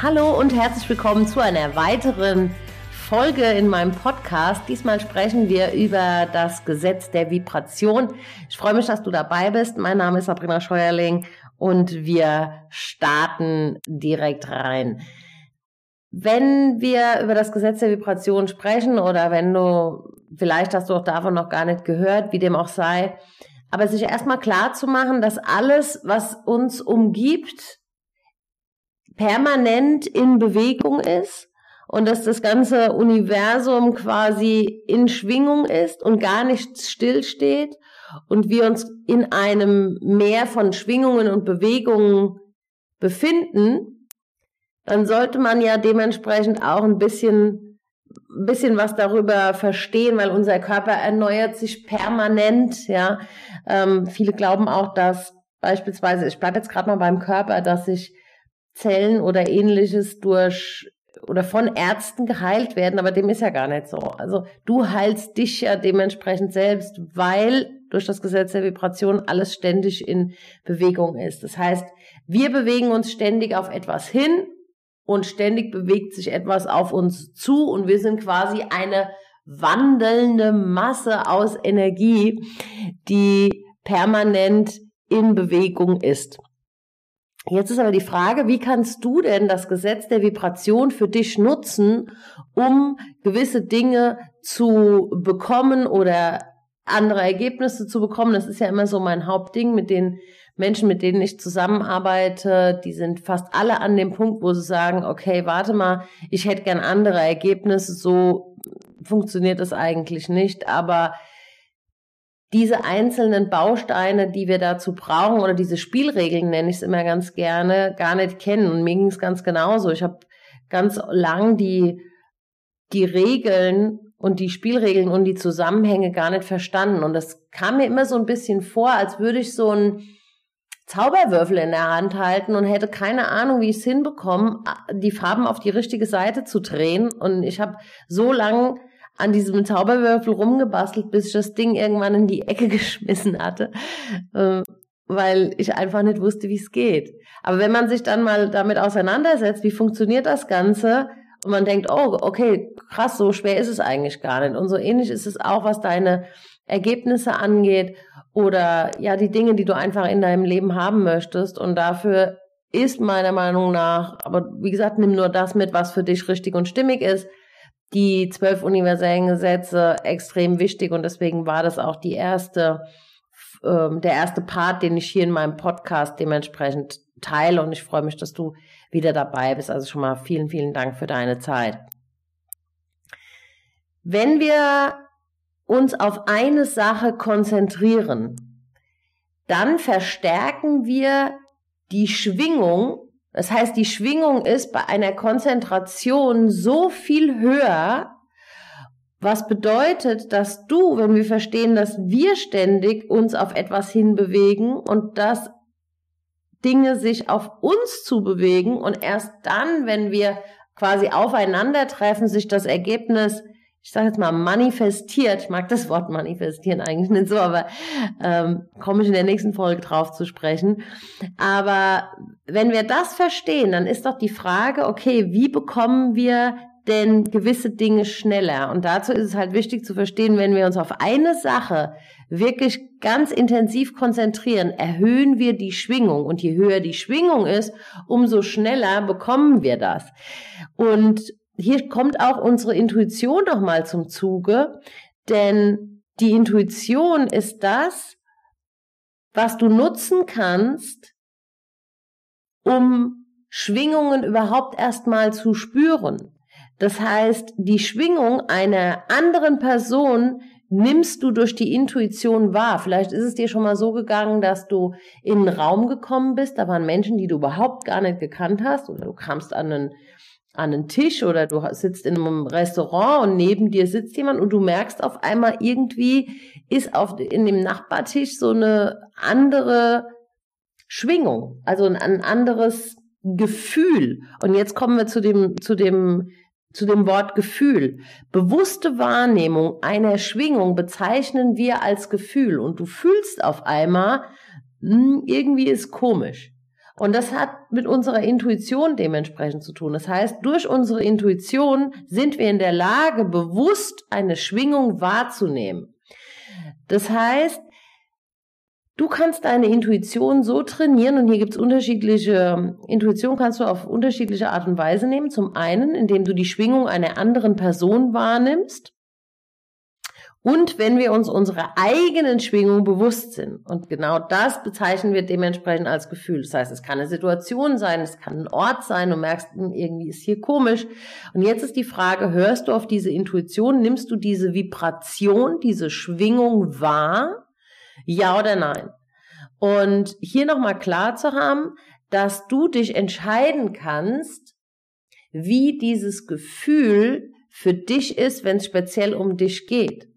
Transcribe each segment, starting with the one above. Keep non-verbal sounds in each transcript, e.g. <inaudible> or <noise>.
Hallo und herzlich willkommen zu einer weiteren Folge in meinem Podcast. Diesmal sprechen wir über das Gesetz der Vibration. Ich freue mich, dass du dabei bist. Mein Name ist Sabrina Scheuerling und wir starten direkt rein. Wenn wir über das Gesetz der Vibration sprechen oder wenn du, vielleicht hast du auch davon noch gar nicht gehört, wie dem auch sei, aber sich erstmal klar zu machen, dass alles, was uns umgibt, permanent in Bewegung ist und dass das ganze Universum quasi in Schwingung ist und gar nicht stillsteht und wir uns in einem Meer von Schwingungen und Bewegungen befinden, dann sollte man ja dementsprechend auch ein bisschen, ein bisschen was darüber verstehen, weil unser Körper erneuert sich permanent, ja. Ähm, viele glauben auch, dass beispielsweise, ich bleibe jetzt gerade mal beim Körper, dass sich Zellen oder ähnliches durch oder von Ärzten geheilt werden, aber dem ist ja gar nicht so. Also du heilst dich ja dementsprechend selbst, weil durch das Gesetz der Vibration alles ständig in Bewegung ist. Das heißt, wir bewegen uns ständig auf etwas hin und ständig bewegt sich etwas auf uns zu und wir sind quasi eine wandelnde Masse aus Energie, die permanent in Bewegung ist. Jetzt ist aber die Frage, wie kannst du denn das Gesetz der Vibration für dich nutzen, um gewisse Dinge zu bekommen oder andere Ergebnisse zu bekommen? Das ist ja immer so mein Hauptding mit den Menschen, mit denen ich zusammenarbeite. Die sind fast alle an dem Punkt, wo sie sagen, okay, warte mal, ich hätte gern andere Ergebnisse. So funktioniert das eigentlich nicht. Aber diese einzelnen Bausteine, die wir dazu brauchen, oder diese Spielregeln nenne ich es immer ganz gerne, gar nicht kennen. Und mir ging es ganz genauso. Ich habe ganz lang die, die Regeln und die Spielregeln und die Zusammenhänge gar nicht verstanden. Und das kam mir immer so ein bisschen vor, als würde ich so einen Zauberwürfel in der Hand halten und hätte keine Ahnung, wie ich es hinbekomme, die Farben auf die richtige Seite zu drehen. Und ich habe so lang an diesem Zauberwürfel rumgebastelt, bis ich das Ding irgendwann in die Ecke <laughs> geschmissen hatte, äh, weil ich einfach nicht wusste, wie es geht. Aber wenn man sich dann mal damit auseinandersetzt, wie funktioniert das Ganze, und man denkt, oh, okay, krass, so schwer ist es eigentlich gar nicht. Und so ähnlich ist es auch, was deine Ergebnisse angeht oder ja, die Dinge, die du einfach in deinem Leben haben möchtest. Und dafür ist meiner Meinung nach, aber wie gesagt, nimm nur das mit, was für dich richtig und stimmig ist die zwölf universellen Gesetze extrem wichtig und deswegen war das auch die erste, ähm, der erste Part, den ich hier in meinem Podcast dementsprechend teile und ich freue mich, dass du wieder dabei bist. Also schon mal vielen, vielen Dank für deine Zeit. Wenn wir uns auf eine Sache konzentrieren, dann verstärken wir die Schwingung das heißt, die Schwingung ist bei einer Konzentration so viel höher, was bedeutet, dass du, wenn wir verstehen, dass wir ständig uns auf etwas hinbewegen und dass Dinge sich auf uns zu bewegen und erst dann, wenn wir quasi aufeinandertreffen, sich das Ergebnis ich sage jetzt mal, manifestiert, ich mag das Wort manifestieren eigentlich nicht so, aber ähm, komme ich in der nächsten Folge drauf zu sprechen. Aber wenn wir das verstehen, dann ist doch die Frage, okay, wie bekommen wir denn gewisse Dinge schneller? Und dazu ist es halt wichtig zu verstehen, wenn wir uns auf eine Sache wirklich ganz intensiv konzentrieren, erhöhen wir die Schwingung. Und je höher die Schwingung ist, umso schneller bekommen wir das. Und hier kommt auch unsere Intuition nochmal zum Zuge, denn die Intuition ist das, was du nutzen kannst, um Schwingungen überhaupt erstmal zu spüren. Das heißt, die Schwingung einer anderen Person nimmst du durch die Intuition wahr. Vielleicht ist es dir schon mal so gegangen, dass du in einen Raum gekommen bist, da waren Menschen, die du überhaupt gar nicht gekannt hast, oder du kamst an einen an einen Tisch oder du sitzt in einem Restaurant und neben dir sitzt jemand und du merkst auf einmal irgendwie ist auf, in dem Nachbartisch so eine andere Schwingung, also ein, ein anderes Gefühl. Und jetzt kommen wir zu dem, zu dem, zu dem Wort Gefühl. Bewusste Wahrnehmung einer Schwingung bezeichnen wir als Gefühl und du fühlst auf einmal, hm, irgendwie ist komisch. Und das hat mit unserer Intuition dementsprechend zu tun. Das heißt, durch unsere Intuition sind wir in der Lage, bewusst eine Schwingung wahrzunehmen. Das heißt, du kannst deine Intuition so trainieren und hier gibt es unterschiedliche, Intuition kannst du auf unterschiedliche Art und Weise nehmen. Zum einen, indem du die Schwingung einer anderen Person wahrnimmst. Und wenn wir uns unserer eigenen Schwingung bewusst sind. Und genau das bezeichnen wir dementsprechend als Gefühl. Das heißt, es kann eine Situation sein, es kann ein Ort sein, du merkst, hm, irgendwie ist hier komisch. Und jetzt ist die Frage, hörst du auf diese Intuition, nimmst du diese Vibration, diese Schwingung wahr? Ja oder nein? Und hier nochmal klar zu haben, dass du dich entscheiden kannst, wie dieses Gefühl für dich ist, wenn es speziell um dich geht.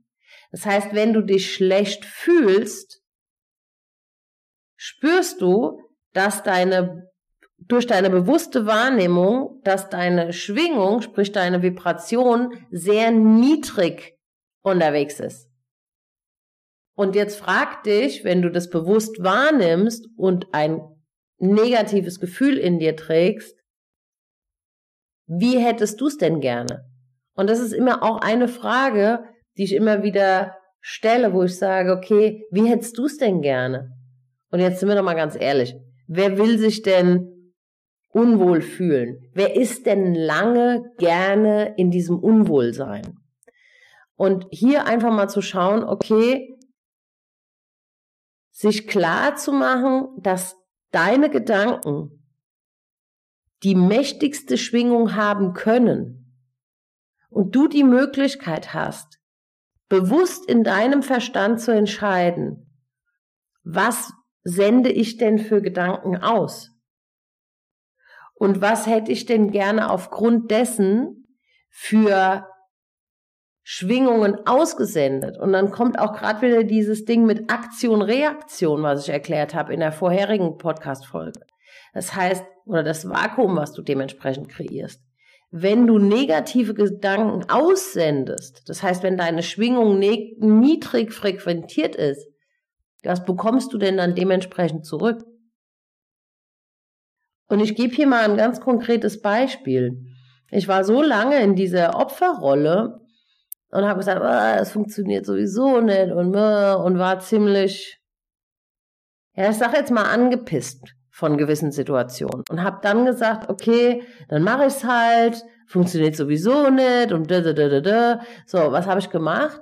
Das heißt, wenn du dich schlecht fühlst, spürst du, dass deine durch deine bewusste Wahrnehmung, dass deine Schwingung, sprich deine Vibration, sehr niedrig unterwegs ist. Und jetzt frag dich, wenn du das bewusst wahrnimmst und ein negatives Gefühl in dir trägst, wie hättest du es denn gerne? Und das ist immer auch eine Frage, die ich immer wieder stelle, wo ich sage, okay, wie hättest du es denn gerne? Und jetzt sind wir doch mal ganz ehrlich. Wer will sich denn unwohl fühlen? Wer ist denn lange gerne in diesem Unwohlsein? Und hier einfach mal zu schauen, okay, sich klar zu machen, dass deine Gedanken die mächtigste Schwingung haben können und du die Möglichkeit hast, bewusst in deinem Verstand zu entscheiden, was sende ich denn für Gedanken aus? Und was hätte ich denn gerne aufgrund dessen für Schwingungen ausgesendet? Und dann kommt auch gerade wieder dieses Ding mit Aktion, Reaktion, was ich erklärt habe in der vorherigen Podcast-Folge. Das heißt, oder das Vakuum, was du dementsprechend kreierst wenn du negative Gedanken aussendest, das heißt, wenn deine Schwingung ne-, niedrig frequentiert ist, was bekommst du denn dann dementsprechend zurück? Und ich gebe hier mal ein ganz konkretes Beispiel. Ich war so lange in dieser Opferrolle und habe gesagt, oh, das funktioniert sowieso nicht und, äh, und war ziemlich, ja, ich sag jetzt mal angepisst von gewissen Situationen und habe dann gesagt, okay, dann mache ich es halt, funktioniert sowieso nicht und da da da da da. So, was habe ich gemacht?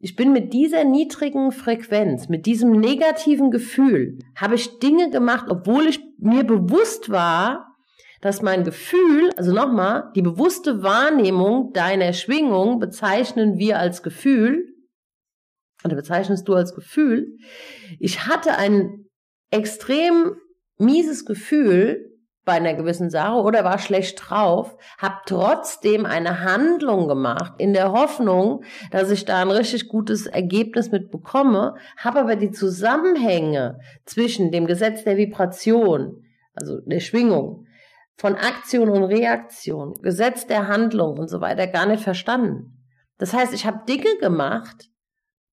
Ich bin mit dieser niedrigen Frequenz, mit diesem negativen Gefühl, habe ich Dinge gemacht, obwohl ich mir bewusst war, dass mein Gefühl, also nochmal, die bewusste Wahrnehmung deiner Schwingung bezeichnen wir als Gefühl, oder bezeichnest du als Gefühl. Ich hatte ein extrem mieses Gefühl bei einer gewissen Sache oder war schlecht drauf, habe trotzdem eine Handlung gemacht in der Hoffnung, dass ich da ein richtig gutes Ergebnis mit bekomme, habe aber die Zusammenhänge zwischen dem Gesetz der Vibration, also der Schwingung, von Aktion und Reaktion, Gesetz der Handlung und so weiter gar nicht verstanden. Das heißt, ich habe Dinge gemacht,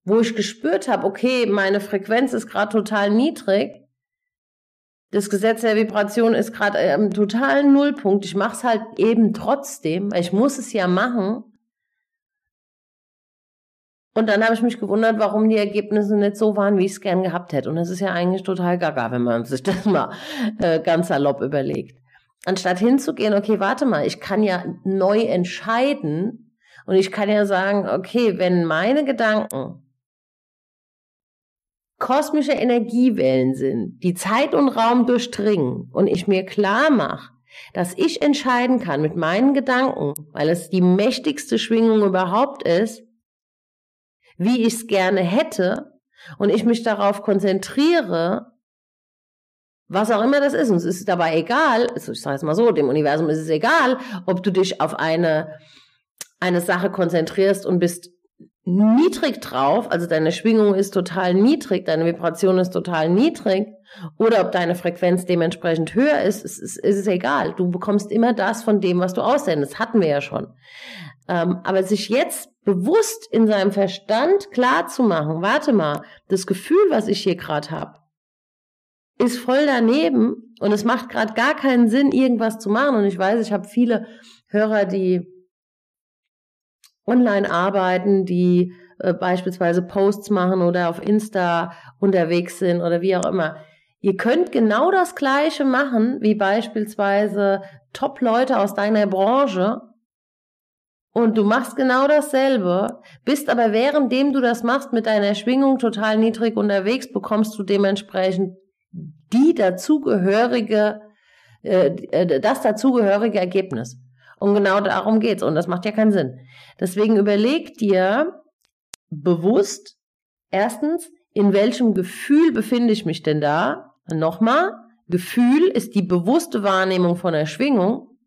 wo ich gespürt habe, okay, meine Frequenz ist gerade total niedrig das Gesetz der Vibration ist gerade am totalen Nullpunkt. Ich mache es halt eben trotzdem, weil ich muss es ja machen. Und dann habe ich mich gewundert, warum die Ergebnisse nicht so waren, wie ich es gern gehabt hätte. Und das ist ja eigentlich total gaga, wenn man <laughs> sich das mal äh, ganz salopp überlegt. Anstatt hinzugehen, okay, warte mal, ich kann ja neu entscheiden und ich kann ja sagen, okay, wenn meine Gedanken kosmische Energiewellen sind, die Zeit und Raum durchdringen und ich mir klar mache, dass ich entscheiden kann mit meinen Gedanken, weil es die mächtigste Schwingung überhaupt ist, wie ich es gerne hätte und ich mich darauf konzentriere, was auch immer das ist. Und es ist dabei egal, ich sage es mal so, dem Universum ist es egal, ob du dich auf eine, eine Sache konzentrierst und bist niedrig drauf, also deine Schwingung ist total niedrig, deine Vibration ist total niedrig, oder ob deine Frequenz dementsprechend höher ist, ist, ist, ist es egal. Du bekommst immer das von dem, was du aussendest. Hatten wir ja schon. Ähm, aber sich jetzt bewusst in seinem Verstand klar zu machen, warte mal, das Gefühl, was ich hier gerade habe, ist voll daneben und es macht gerade gar keinen Sinn, irgendwas zu machen. Und ich weiß, ich habe viele Hörer, die online arbeiten, die äh, beispielsweise Posts machen oder auf Insta unterwegs sind oder wie auch immer. Ihr könnt genau das Gleiche machen wie beispielsweise Top-Leute aus deiner Branche und du machst genau dasselbe, bist aber währenddem du das machst mit deiner Schwingung total niedrig unterwegs, bekommst du dementsprechend die dazugehörige, äh, äh das dazugehörige Ergebnis. Und genau darum geht's. Und das macht ja keinen Sinn. Deswegen überleg dir bewusst, erstens, in welchem Gefühl befinde ich mich denn da? Nochmal, Gefühl ist die bewusste Wahrnehmung von der Schwingung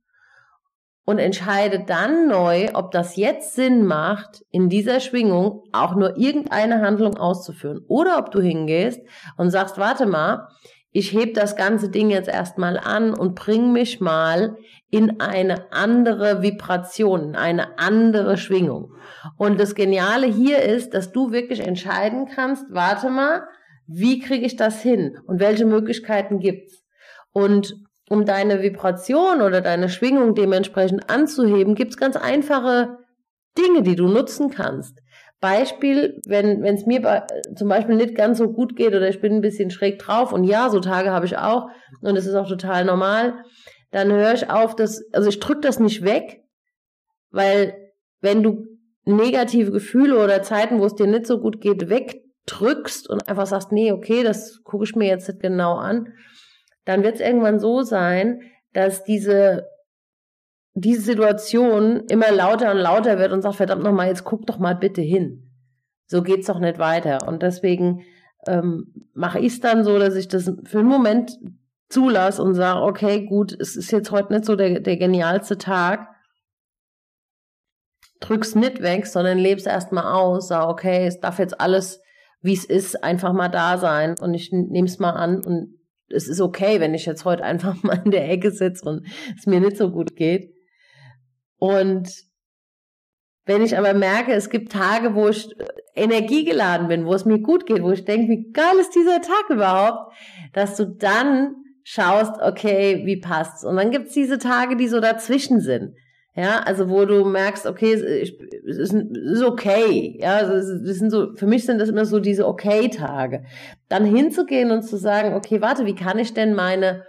und entscheide dann neu, ob das jetzt Sinn macht, in dieser Schwingung auch nur irgendeine Handlung auszuführen. Oder ob du hingehst und sagst, warte mal, ich heb das ganze Ding jetzt erstmal an und bring mich mal in eine andere Vibration, in eine andere Schwingung. Und das Geniale hier ist, dass du wirklich entscheiden kannst, warte mal, wie kriege ich das hin und welche Möglichkeiten gibt's? Und um deine Vibration oder deine Schwingung dementsprechend anzuheben, gibt's ganz einfache Dinge, die du nutzen kannst. Beispiel, wenn es mir bei, zum Beispiel nicht ganz so gut geht oder ich bin ein bisschen schräg drauf und ja, so Tage habe ich auch und es ist auch total normal, dann höre ich auf, dass, also ich drücke das nicht weg, weil wenn du negative Gefühle oder Zeiten, wo es dir nicht so gut geht, wegdrückst und einfach sagst, nee, okay, das gucke ich mir jetzt nicht genau an, dann wird es irgendwann so sein, dass diese, diese Situation immer lauter und lauter wird und sagt, verdammt nochmal, jetzt guck doch mal bitte hin. So geht's doch nicht weiter. Und deswegen ähm, mache ich es dann so, dass ich das für einen Moment zulasse und sage, okay, gut, es ist jetzt heute nicht so der, der genialste Tag. Drück's nicht weg, sondern leb's erstmal aus, sag, okay, es darf jetzt alles, wie es ist, einfach mal da sein und ich nehme es mal an und es ist okay, wenn ich jetzt heute <laughs> einfach mal in der Ecke sitze und es mir nicht so gut geht. Und wenn ich aber merke, es gibt Tage, wo ich energiegeladen bin, wo es mir gut geht, wo ich denke, wie geil ist dieser Tag überhaupt, dass du dann schaust, okay, wie passt's? Und dann gibt's diese Tage, die so dazwischen sind. Ja, also wo du merkst, okay, es ist, ist okay. Ja, also das sind so, für mich sind das immer so diese Okay-Tage. Dann hinzugehen und zu sagen, okay, warte, wie kann ich denn meine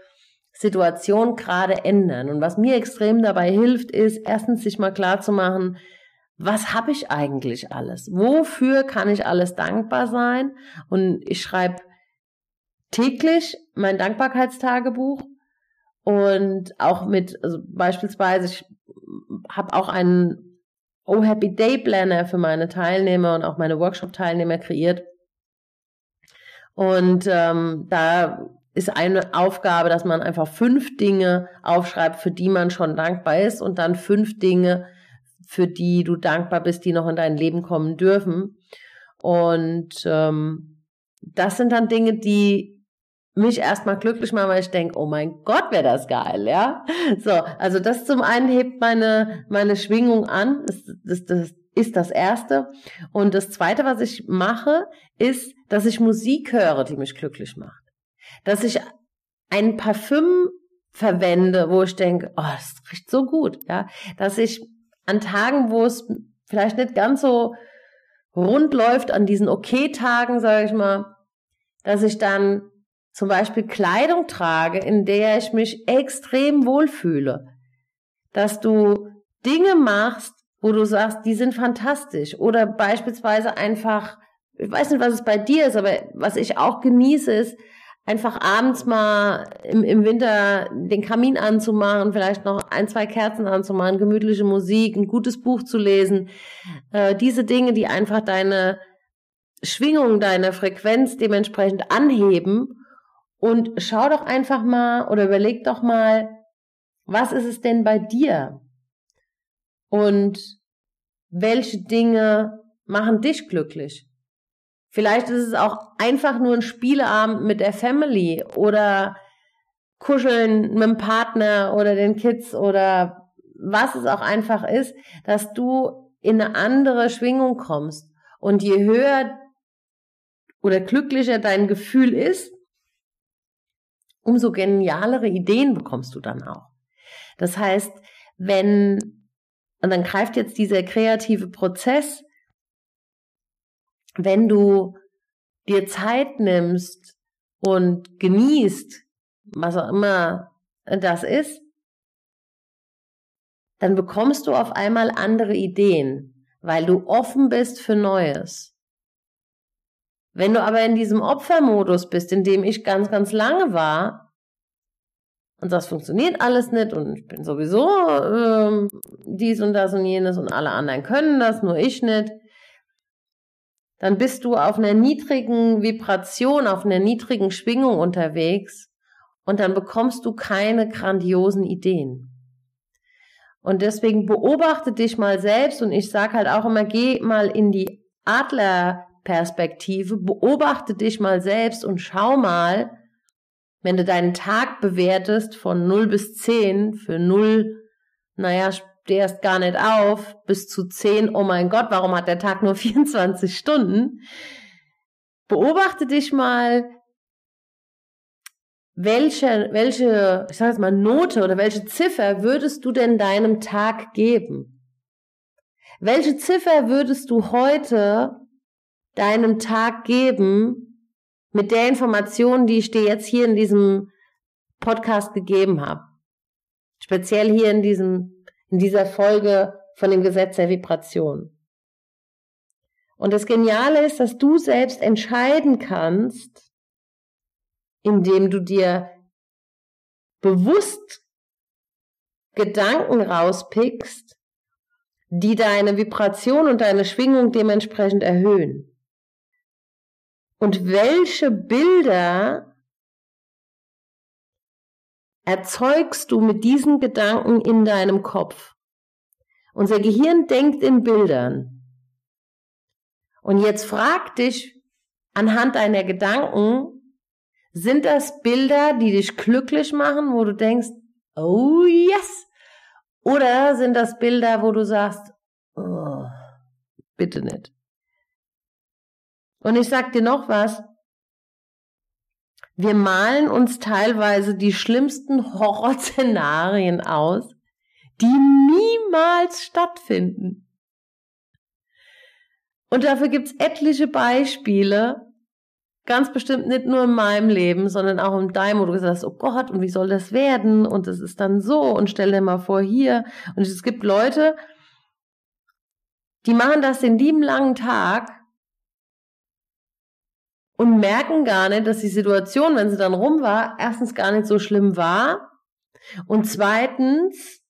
Situation gerade ändern? Und was mir extrem dabei hilft, ist erstens sich mal klar zu machen, was habe ich eigentlich alles? Wofür kann ich alles dankbar sein? Und ich schreibe täglich mein Dankbarkeitstagebuch und auch mit, also beispielsweise, ich habe auch einen Oh Happy Day Planner für meine Teilnehmer und auch meine Workshop-Teilnehmer kreiert. Und ähm, da ist eine Aufgabe, dass man einfach fünf Dinge aufschreibt, für die man schon dankbar ist und dann fünf Dinge, für die du dankbar bist, die noch in dein Leben kommen dürfen. Und ähm, das sind dann Dinge, die mich erstmal glücklich machen, weil ich denke, oh mein Gott, wäre das geil, ja. So, also das zum einen hebt meine, meine Schwingung an, das, das, das ist das Erste. Und das Zweite, was ich mache, ist, dass ich Musik höre, die mich glücklich macht. Dass ich ein Parfüm verwende, wo ich denke, oh, das riecht so gut, ja. Dass ich an Tagen, wo es vielleicht nicht ganz so rund läuft, an diesen Okay-Tagen, sage ich mal, dass ich dann zum Beispiel Kleidung trage, in der ich mich extrem wohlfühle. Dass du Dinge machst, wo du sagst, die sind fantastisch. Oder beispielsweise einfach, ich weiß nicht, was es bei dir ist, aber was ich auch genieße, ist, einfach abends mal im, im Winter den Kamin anzumachen, vielleicht noch ein, zwei Kerzen anzumachen, gemütliche Musik, ein gutes Buch zu lesen. Äh, diese Dinge, die einfach deine Schwingung, deine Frequenz dementsprechend anheben und schau doch einfach mal oder überleg doch mal, was ist es denn bei dir? Und welche Dinge machen dich glücklich? Vielleicht ist es auch einfach nur ein Spieleabend mit der Family oder kuscheln mit dem Partner oder den Kids oder was es auch einfach ist, dass du in eine andere Schwingung kommst. Und je höher oder glücklicher dein Gefühl ist, umso genialere Ideen bekommst du dann auch. Das heißt, wenn, und dann greift jetzt dieser kreative Prozess, wenn du dir Zeit nimmst und genießt, was auch immer das ist, dann bekommst du auf einmal andere Ideen, weil du offen bist für Neues. Wenn du aber in diesem Opfermodus bist, in dem ich ganz, ganz lange war, und das funktioniert alles nicht und ich bin sowieso ähm, dies und das und jenes und alle anderen können das, nur ich nicht, dann bist du auf einer niedrigen Vibration, auf einer niedrigen Schwingung unterwegs und dann bekommst du keine grandiosen Ideen. Und deswegen beobachte dich mal selbst und ich sage halt auch immer, geh mal in die Adlerperspektive, beobachte dich mal selbst und schau mal, wenn du deinen Tag bewertest von 0 bis 10, für 0, naja, stehst gar nicht auf, bis zu 10, oh mein Gott, warum hat der Tag nur <laughs> 24 Stunden? Beobachte dich mal, welche, welche, ich sage jetzt mal, Note oder welche Ziffer würdest du denn deinem Tag geben? Welche Ziffer würdest du heute deinem Tag geben mit der Information, die ich dir jetzt hier in diesem Podcast gegeben habe? Speziell hier in diesem in dieser Folge von dem Gesetz der Vibration. Und das Geniale ist, dass du selbst entscheiden kannst, indem du dir bewusst Gedanken rauspickst, die deine Vibration und deine Schwingung dementsprechend erhöhen. Und welche Bilder erzeugst du mit diesen Gedanken in deinem Kopf. Unser Gehirn denkt in Bildern. Und jetzt frag dich anhand deiner Gedanken, sind das Bilder, die dich glücklich machen, wo du denkst, oh yes? Oder sind das Bilder, wo du sagst, oh, bitte nicht? Und ich sag dir noch was, wir malen uns teilweise die schlimmsten Horrorszenarien aus, die niemals stattfinden. Und dafür gibt's etliche Beispiele, ganz bestimmt nicht nur in meinem Leben, sondern auch in deinem, wo du gesagt hast, oh Gott, und wie soll das werden? Und es ist dann so, und stell dir mal vor hier. Und es gibt Leute, die machen das den lieben langen Tag und merken gar nicht, dass die Situation, wenn sie dann rum war, erstens gar nicht so schlimm war und zweitens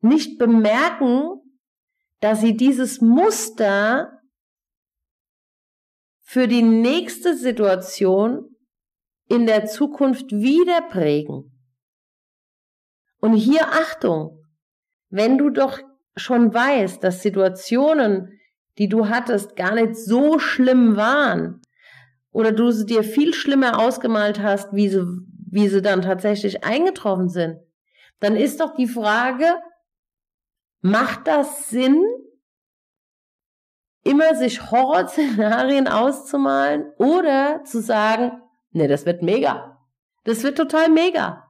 nicht bemerken, dass sie dieses Muster für die nächste Situation in der Zukunft wieder prägen. Und hier Achtung, wenn du doch schon weißt, dass Situationen, die du hattest, gar nicht so schlimm waren, oder du sie dir viel schlimmer ausgemalt hast, wie sie, wie sie dann tatsächlich eingetroffen sind, dann ist doch die Frage, macht das Sinn, immer sich Horrorszenarien auszumalen oder zu sagen, ne, das wird mega. Das wird total mega.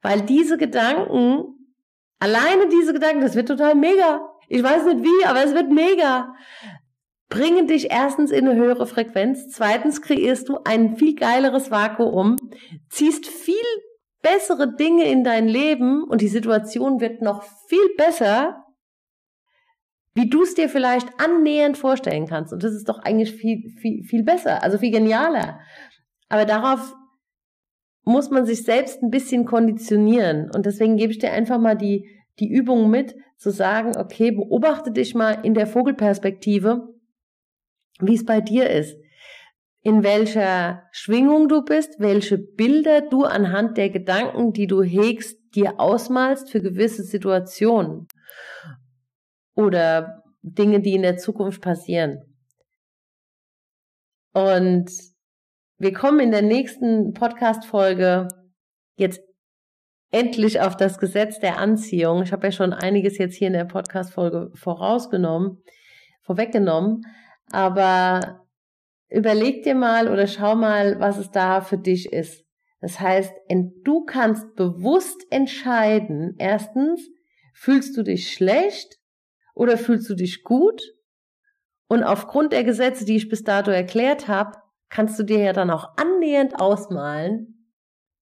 Weil diese Gedanken, alleine diese Gedanken, das wird total mega. Ich weiß nicht wie, aber es wird mega bringen dich erstens in eine höhere Frequenz, zweitens kreierst du ein viel geileres Vakuum, ziehst viel bessere Dinge in dein Leben und die Situation wird noch viel besser, wie du es dir vielleicht annähernd vorstellen kannst. Und das ist doch eigentlich viel, viel, viel besser, also viel genialer. Aber darauf muss man sich selbst ein bisschen konditionieren. Und deswegen gebe ich dir einfach mal die, die Übung mit, zu sagen, okay, beobachte dich mal in der Vogelperspektive wie es bei dir ist, in welcher Schwingung du bist, welche Bilder du anhand der Gedanken, die du hegst, dir ausmalst für gewisse Situationen oder Dinge, die in der Zukunft passieren. Und wir kommen in der nächsten Podcast-Folge jetzt endlich auf das Gesetz der Anziehung. Ich habe ja schon einiges jetzt hier in der Podcast-Folge vorausgenommen, vorweggenommen. Aber überleg dir mal oder schau mal, was es da für dich ist. Das heißt, du kannst bewusst entscheiden, erstens, fühlst du dich schlecht oder fühlst du dich gut? Und aufgrund der Gesetze, die ich bis dato erklärt habe, kannst du dir ja dann auch annähernd ausmalen,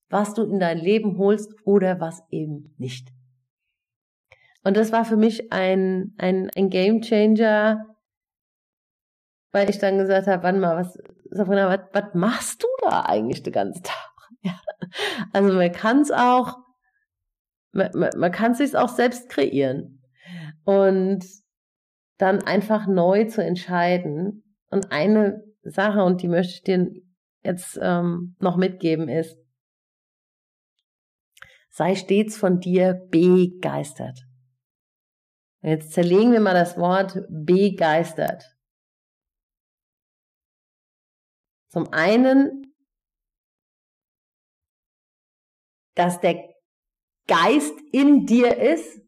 was du in dein Leben holst oder was eben nicht. Und das war für mich ein, ein, ein Game Changer, weil ich dann gesagt habe, wann mal, was, Sabrina, was, was machst du da eigentlich den ganzen Tag? <laughs> Ja. Also man kann es auch, man, man, man kann es sich auch selbst kreieren. Und dann einfach neu zu entscheiden. Und eine Sache, und die möchte ich dir jetzt ähm, noch mitgeben, ist, sei stets von dir begeistert. Jetzt zerlegen wir mal das Wort begeistert. Zum einen, dass der Geist in dir ist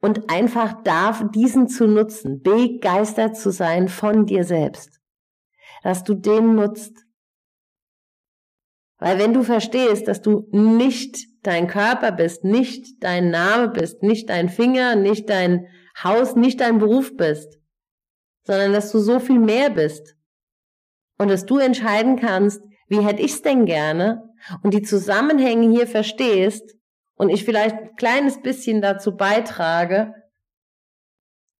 und einfach darf, diesen zu nutzen, begeistert zu sein von dir selbst, dass du den nutzt. Weil wenn du verstehst, dass du nicht dein Körper bist, nicht dein Name bist, nicht dein Finger, nicht dein Haus, nicht dein Beruf bist, sondern dass du so viel mehr bist und dass du entscheiden kannst, wie hätte ich's denn gerne und die Zusammenhänge hier verstehst und ich vielleicht ein kleines bisschen dazu beitrage,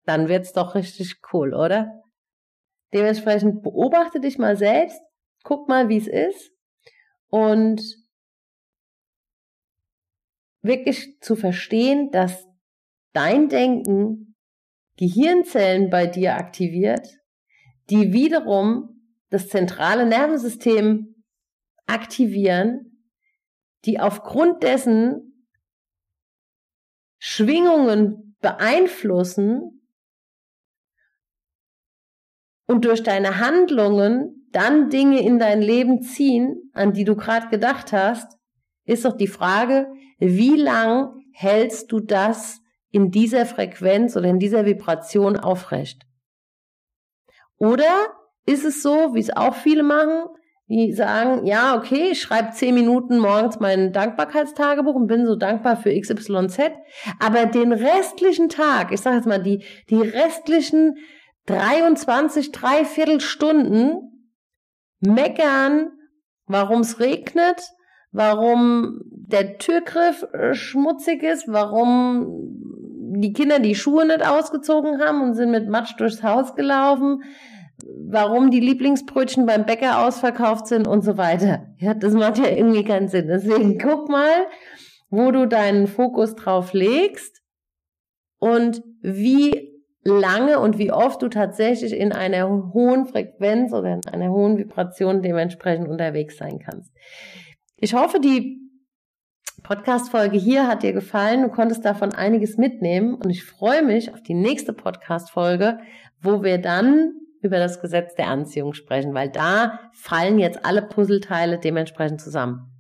dann wird's doch richtig cool, oder? Dementsprechend beobachte dich mal selbst, guck mal, wie es ist und wirklich zu verstehen, dass dein Denken Gehirnzellen bei dir aktiviert, die wiederum das zentrale Nervensystem aktivieren, die aufgrund dessen Schwingungen beeinflussen und durch deine Handlungen dann Dinge in dein Leben ziehen, an die du gerade gedacht hast, ist doch die Frage, wie lang hältst du das in dieser Frequenz oder in dieser Vibration aufrecht? Oder ist es so, wie es auch viele machen, die sagen, ja, okay, ich schreibe zehn Minuten morgens mein Dankbarkeitstagebuch und bin so dankbar für XYZ, aber den restlichen Tag, ich sage jetzt mal, die, die restlichen 23, dreiviertel Stunden meckern, warum es regnet, warum der Türgriff schmutzig ist, warum die Kinder die Schuhe nicht ausgezogen haben und sind mit Matsch durchs Haus gelaufen, warum die Lieblingsbrötchen beim Bäcker ausverkauft sind und so weiter. Ja, das macht ja irgendwie keinen Sinn. Deswegen guck mal, wo du deinen Fokus drauf legst und wie lange und wie oft du tatsächlich in einer hohen Frequenz oder in einer hohen Vibration dementsprechend unterwegs sein kannst. Ich hoffe, die Podcast-Folge hier hat dir gefallen. Du konntest davon einiges mitnehmen und ich freue mich auf die nächste Podcast-Folge, wo wir dann über das Gesetz der Anziehung sprechen, weil da fallen jetzt alle Puzzleteile dementsprechend zusammen.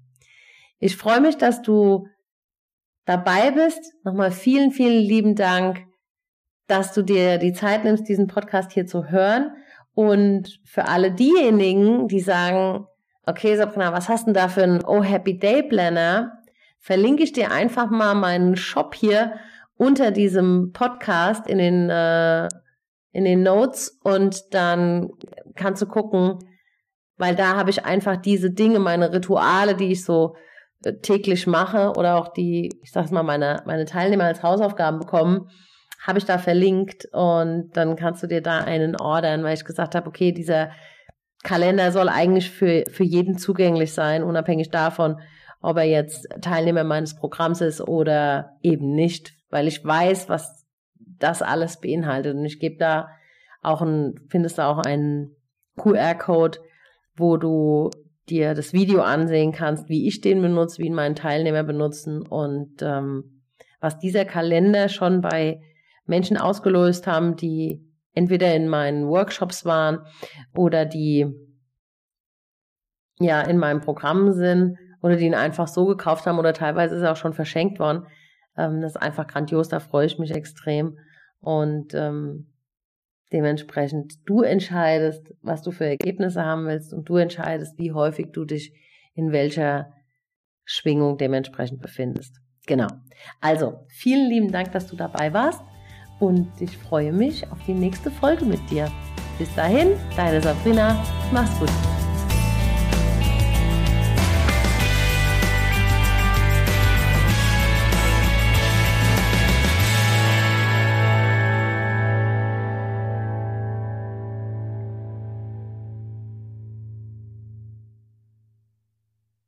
Ich freue mich, dass du dabei bist. Nochmal vielen, vielen lieben Dank, dass du dir die Zeit nimmst, diesen Podcast hier zu hören. Und für alle diejenigen, die sagen, okay, Sabrina, was hast du denn da für einen Oh Happy Day Planner? Verlinke ich dir einfach mal meinen Shop hier unter diesem Podcast in den äh, in den Notes und dann kannst du gucken, weil da habe ich einfach diese Dinge, meine Rituale, die ich so äh, täglich mache oder auch die, ich sag's mal, meine, meine Teilnehmer als Hausaufgaben bekommen, habe ich da verlinkt und dann kannst du dir da einen ordern, weil ich gesagt habe, okay, dieser Kalender soll eigentlich für, für jeden zugänglich sein, unabhängig davon, ob er jetzt Teilnehmer meines Programms ist oder eben nicht, weil ich weiß, was das alles beinhaltet. Und ich gebe da auch ein, findest du auch einen QR-Code, wo du dir das Video ansehen kannst, wie ich den benutze, wie ihn meine Teilnehmer benutzen und ähm, was dieser Kalender schon bei Menschen ausgelöst haben, die entweder in meinen Workshops waren oder die ja in meinem Programm sind oder die ihn einfach so gekauft haben oder teilweise ist er auch schon verschenkt worden. Ähm, das ist einfach grandios, da freue ich mich extrem. Und ähm, Dementsprechend, du entscheidest, was du für Ergebnisse haben willst und du entscheidest, wie häufig du dich in welcher Schwingung dementsprechend befindest. Genau. Also, vielen lieben Dank, dass du dabei warst und ich freue mich auf die nächste Folge mit dir. Bis dahin, deine Sabrina. Mach's gut.